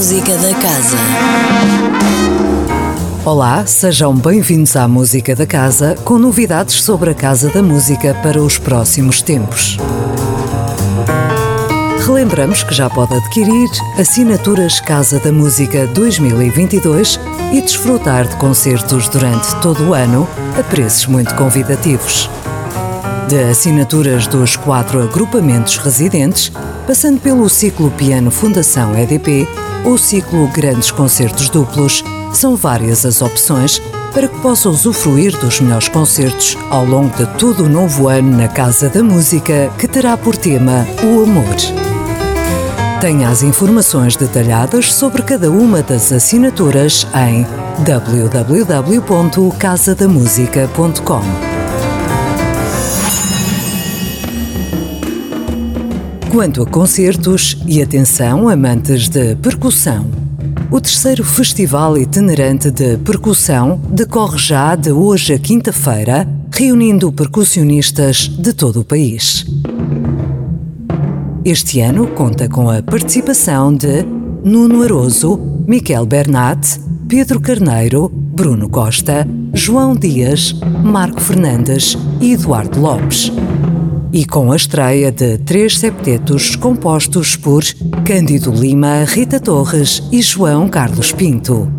Música da Casa. Olá, sejam bem-vindos à Música da Casa, com novidades sobre a Casa da Música para os próximos tempos. Relembramos que já pode adquirir assinaturas Casa da Música 2022 e desfrutar de concertos durante todo o ano a preços muito convidativos. De assinaturas dos quatro agrupamentos residentes, passando pelo ciclo Piano Fundação EDP ou ciclo Grandes Concertos Duplos, são várias as opções para que possa usufruir dos melhores concertos ao longo de todo o novo ano na Casa da Música, que terá por tema o amor. Tenha as informações detalhadas sobre cada uma das assinaturas em www.casadamusica.com. Quanto a concertos, e atenção, amantes de percussão, o terceiro Festival Itinerante de Percussão decorre já de hoje a quinta-feira, reunindo percussionistas de todo o país. Este ano conta com a participação de Nuno Aroso, Miquel Bernat, Pedro Carneiro, Bruno Costa, João Dias, Marco Fernandes e Eduardo Lopes e com a estreia de três septetos compostos por Cândido Lima, Rita Torres e João Carlos Pinto.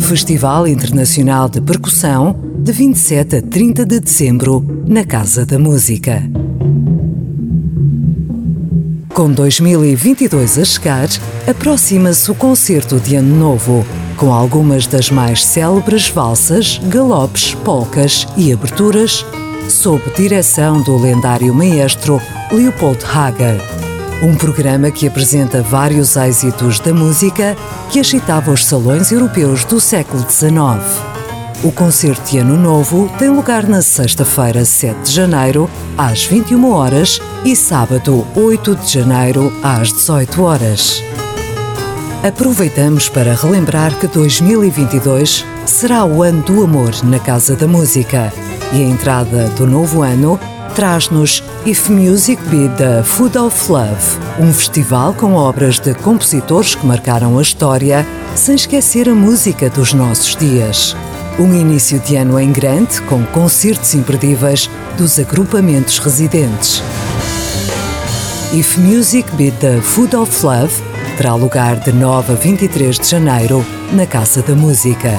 Festival Internacional de Percussão, de 27 a 30 de dezembro, na Casa da Música. Com 2022 a chegar, aproxima-se o concerto de Ano Novo, com algumas das mais célebres valsas, galopes, polcas e aberturas sob direção do lendário maestro Leopold Hager. Um programa que apresenta vários êxitos da música que agitava os salões europeus do século XIX. O concerto de Ano Novo tem lugar na sexta-feira, 7 de janeiro, às 21 horas e sábado, 8 de janeiro, às 18 horas. Aproveitamos para relembrar que 2022 será o ano do amor na Casa da Música e a entrada do novo ano traz-nos If Music Be the Food of Love, um festival com obras de compositores que marcaram a história, sem esquecer a música dos nossos dias. Um início de ano em grande, com concertos imperdíveis dos agrupamentos residentes. If Music Be the Food of Love terá lugar de 9 a 23 de janeiro na Casa da Música.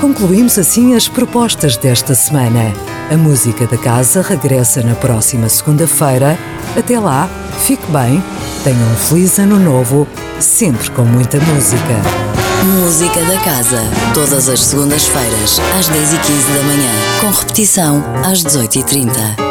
Concluímos assim as propostas desta semana. A música da casa regressa na próxima segunda-feira. Até lá, fique bem, tenha um feliz ano novo, sempre com muita música. Música da Casa, todas as segundas-feiras, às 10h15 da manhã, com repetição às 18h30.